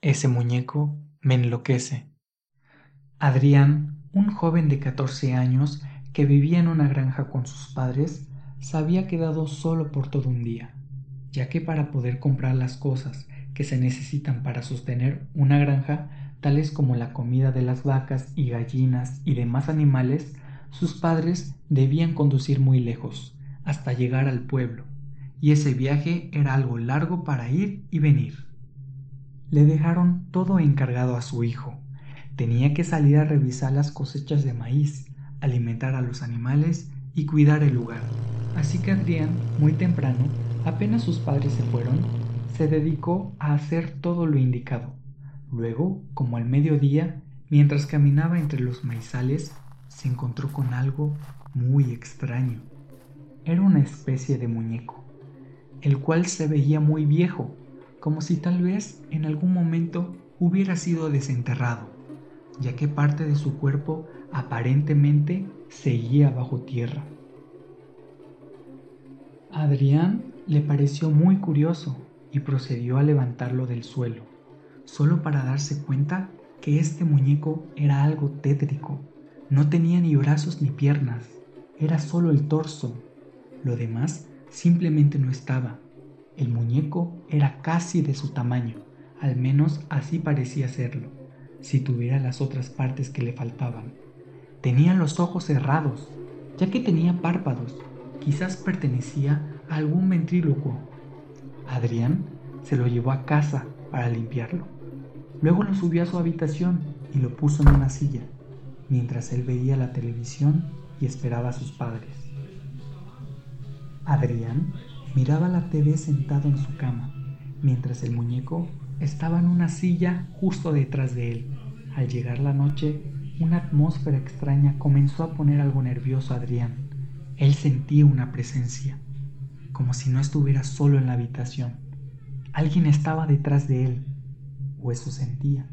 Ese muñeco me enloquece. Adrián, un joven de 14 años que vivía en una granja con sus padres, se había quedado solo por todo un día, ya que para poder comprar las cosas que se necesitan para sostener una granja, tales como la comida de las vacas y gallinas y demás animales, sus padres debían conducir muy lejos, hasta llegar al pueblo, y ese viaje era algo largo para ir y venir. Le dejaron todo encargado a su hijo. Tenía que salir a revisar las cosechas de maíz, alimentar a los animales y cuidar el lugar. Así que Adrián, muy temprano, apenas sus padres se fueron, se dedicó a hacer todo lo indicado. Luego, como al mediodía, mientras caminaba entre los maizales, se encontró con algo muy extraño. Era una especie de muñeco, el cual se veía muy viejo como si tal vez en algún momento hubiera sido desenterrado, ya que parte de su cuerpo aparentemente seguía bajo tierra. A Adrián le pareció muy curioso y procedió a levantarlo del suelo, solo para darse cuenta que este muñeco era algo tétrico. No tenía ni brazos ni piernas, era solo el torso. Lo demás simplemente no estaba. El muñeco era casi de su tamaño, al menos así parecía serlo, si tuviera las otras partes que le faltaban. Tenía los ojos cerrados, ya que tenía párpados, quizás pertenecía a algún ventrílocuo. Adrián se lo llevó a casa para limpiarlo. Luego lo subió a su habitación y lo puso en una silla, mientras él veía la televisión y esperaba a sus padres. Adrián Miraba la TV sentado en su cama, mientras el muñeco estaba en una silla justo detrás de él. Al llegar la noche, una atmósfera extraña comenzó a poner algo nervioso a Adrián. Él sentía una presencia, como si no estuviera solo en la habitación. Alguien estaba detrás de él, o eso sentía.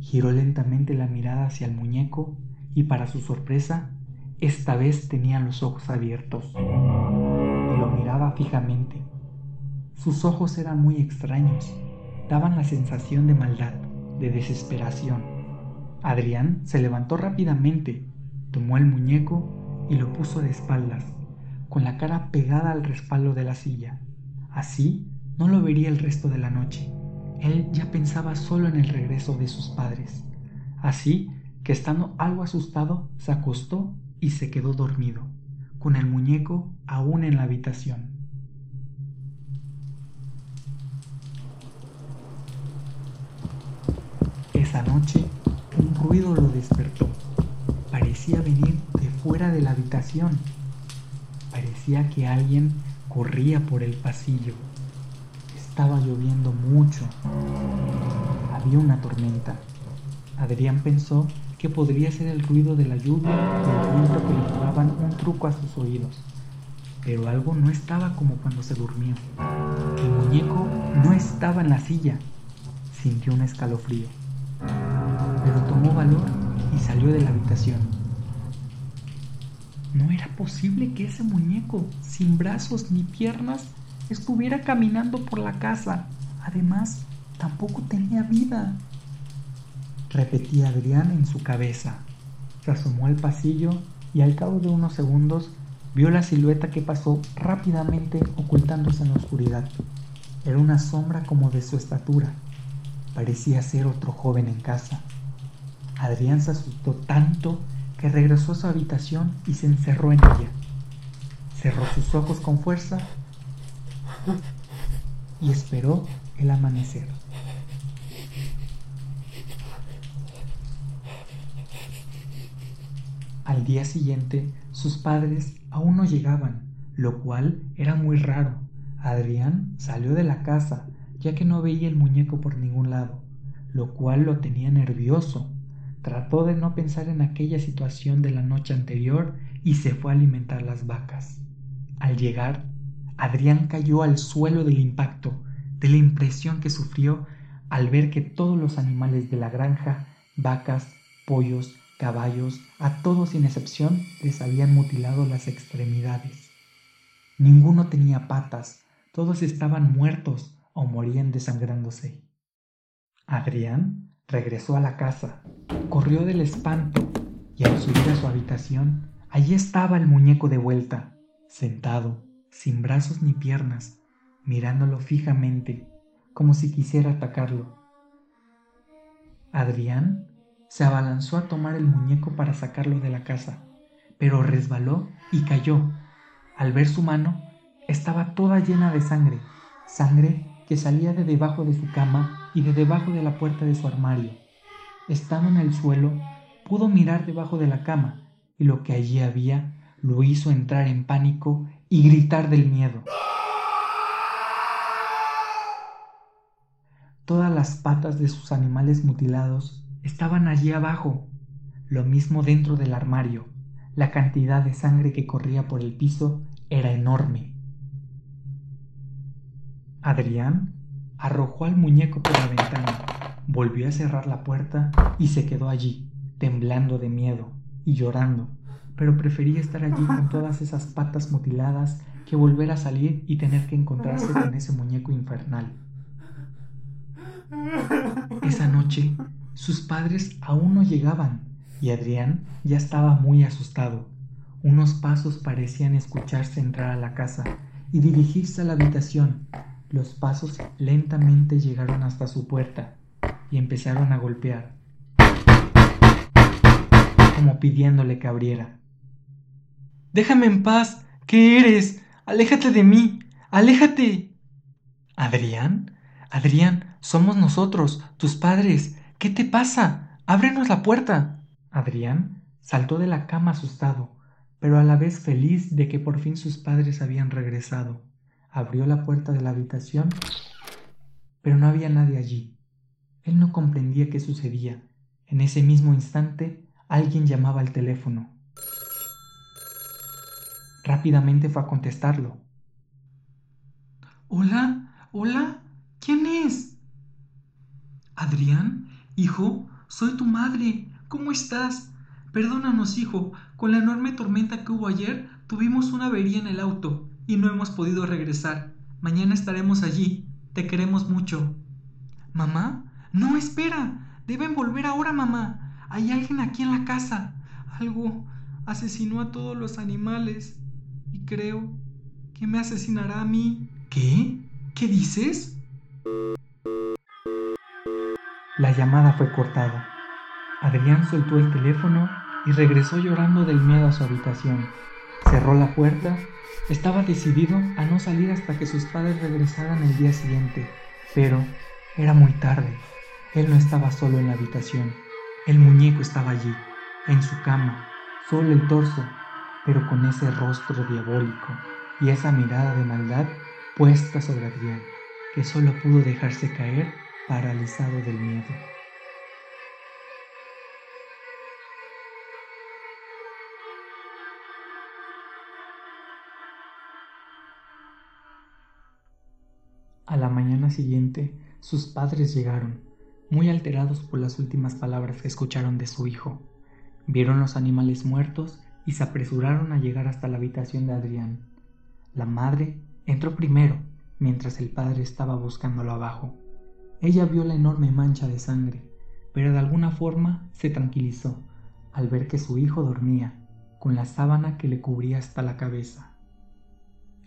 Giró lentamente la mirada hacia el muñeco y para su sorpresa, esta vez tenía los ojos abiertos fijamente. Sus ojos eran muy extraños, daban la sensación de maldad, de desesperación. Adrián se levantó rápidamente, tomó el muñeco y lo puso de espaldas, con la cara pegada al respaldo de la silla. Así no lo vería el resto de la noche. Él ya pensaba solo en el regreso de sus padres. Así que estando algo asustado, se acostó y se quedó dormido con el muñeco aún en la habitación. Esa noche un ruido lo despertó. Parecía venir de fuera de la habitación. Parecía que alguien corría por el pasillo. Estaba lloviendo mucho. Había una tormenta. Adrián pensó que podría ser el ruido de la lluvia y el viento que le un truco a sus oídos. Pero algo no estaba como cuando se durmió. El muñeco no estaba en la silla. Sintió un escalofrío. Pero tomó valor y salió de la habitación. No era posible que ese muñeco, sin brazos ni piernas, estuviera caminando por la casa. Además, tampoco tenía vida repetía Adrián en su cabeza. Se asomó al pasillo y al cabo de unos segundos vio la silueta que pasó rápidamente ocultándose en la oscuridad. Era una sombra como de su estatura. Parecía ser otro joven en casa. Adrián se asustó tanto que regresó a su habitación y se encerró en ella. Cerró sus ojos con fuerza y esperó el amanecer. Al día siguiente, sus padres aún no llegaban, lo cual era muy raro. Adrián salió de la casa, ya que no veía el muñeco por ningún lado, lo cual lo tenía nervioso. Trató de no pensar en aquella situación de la noche anterior y se fue a alimentar las vacas. Al llegar, Adrián cayó al suelo del impacto, de la impresión que sufrió al ver que todos los animales de la granja, vacas, pollos, caballos, a todos sin excepción, les habían mutilado las extremidades. Ninguno tenía patas, todos estaban muertos o morían desangrándose. Adrián regresó a la casa, corrió del espanto y al subir a su habitación, allí estaba el muñeco de vuelta, sentado, sin brazos ni piernas, mirándolo fijamente, como si quisiera atacarlo. Adrián se abalanzó a tomar el muñeco para sacarlo de la casa, pero resbaló y cayó. Al ver su mano, estaba toda llena de sangre, sangre que salía de debajo de su cama y de debajo de la puerta de su armario. Estando en el suelo, pudo mirar debajo de la cama y lo que allí había lo hizo entrar en pánico y gritar del miedo. Todas las patas de sus animales mutilados estaban allí abajo, lo mismo dentro del armario. La cantidad de sangre que corría por el piso era enorme. Adrián arrojó al muñeco por la ventana, volvió a cerrar la puerta y se quedó allí, temblando de miedo y llorando, pero prefería estar allí con todas esas patas mutiladas que volver a salir y tener que encontrarse con ese muñeco infernal. Esa noche, sus padres aún no llegaban y Adrián ya estaba muy asustado. Unos pasos parecían escucharse entrar a la casa y dirigirse a la habitación, los pasos lentamente llegaron hasta su puerta y empezaron a golpear, como pidiéndole que abriera. Déjame en paz. ¿Qué eres? Aléjate de mí. Aléjate. ¿Adrián? Adrián, somos nosotros, tus padres. ¿Qué te pasa? Ábrenos la puerta. Adrián saltó de la cama asustado, pero a la vez feliz de que por fin sus padres habían regresado abrió la puerta de la habitación, pero no había nadie allí. Él no comprendía qué sucedía. En ese mismo instante, alguien llamaba al teléfono. Rápidamente fue a contestarlo. Hola, hola, ¿quién es? Adrián, hijo, soy tu madre. ¿Cómo estás? Perdónanos, hijo. Con la enorme tormenta que hubo ayer, tuvimos una avería en el auto y no hemos podido regresar. Mañana estaremos allí. Te queremos mucho. ¿Mamá? No, espera. Deben volver ahora, mamá. Hay alguien aquí en la casa. Algo asesinó a todos los animales. Y creo que me asesinará a mí. ¿Qué? ¿Qué dices? La llamada fue cortada. Adrián soltó el teléfono y regresó llorando del miedo a su habitación. Cerró la puerta estaba decidido a no salir hasta que sus padres regresaran el día siguiente, pero era muy tarde. Él no estaba solo en la habitación. El muñeco estaba allí, en su cama, solo el torso, pero con ese rostro diabólico y esa mirada de maldad puesta sobre Adrián, que solo pudo dejarse caer paralizado del miedo. A la mañana siguiente, sus padres llegaron, muy alterados por las últimas palabras que escucharon de su hijo. Vieron los animales muertos y se apresuraron a llegar hasta la habitación de Adrián. La madre entró primero, mientras el padre estaba buscándolo abajo. Ella vio la enorme mancha de sangre, pero de alguna forma se tranquilizó al ver que su hijo dormía, con la sábana que le cubría hasta la cabeza.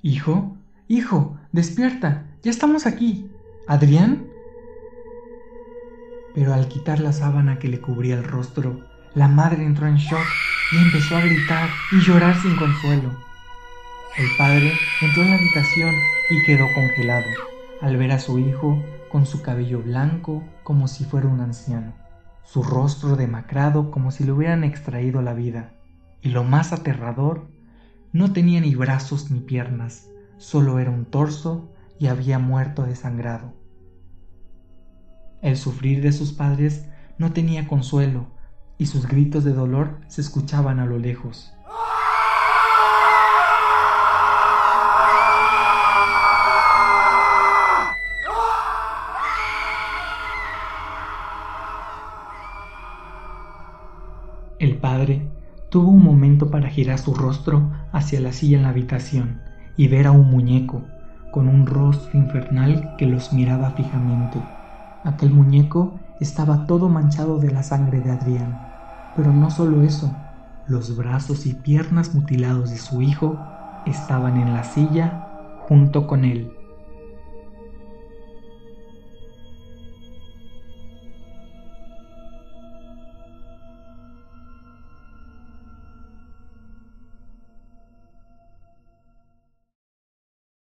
Hijo, hijo, despierta, ya estamos aquí. ¿Adrián? Pero al quitar la sábana que le cubría el rostro, la madre entró en shock y empezó a gritar y llorar sin consuelo. El padre entró en la habitación y quedó congelado al ver a su hijo con su cabello blanco como si fuera un anciano, su rostro demacrado como si le hubieran extraído la vida, y lo más aterrador, no tenía ni brazos ni piernas, solo era un torso y había muerto desangrado. El sufrir de sus padres no tenía consuelo y sus gritos de dolor se escuchaban a lo lejos. El padre tuvo un momento para girar su rostro hacia la silla en la habitación y ver a un muñeco con un rostro infernal que los miraba fijamente. Aquel muñeco estaba todo manchado de la sangre de Adrián. Pero no solo eso, los brazos y piernas mutilados de su hijo estaban en la silla junto con él.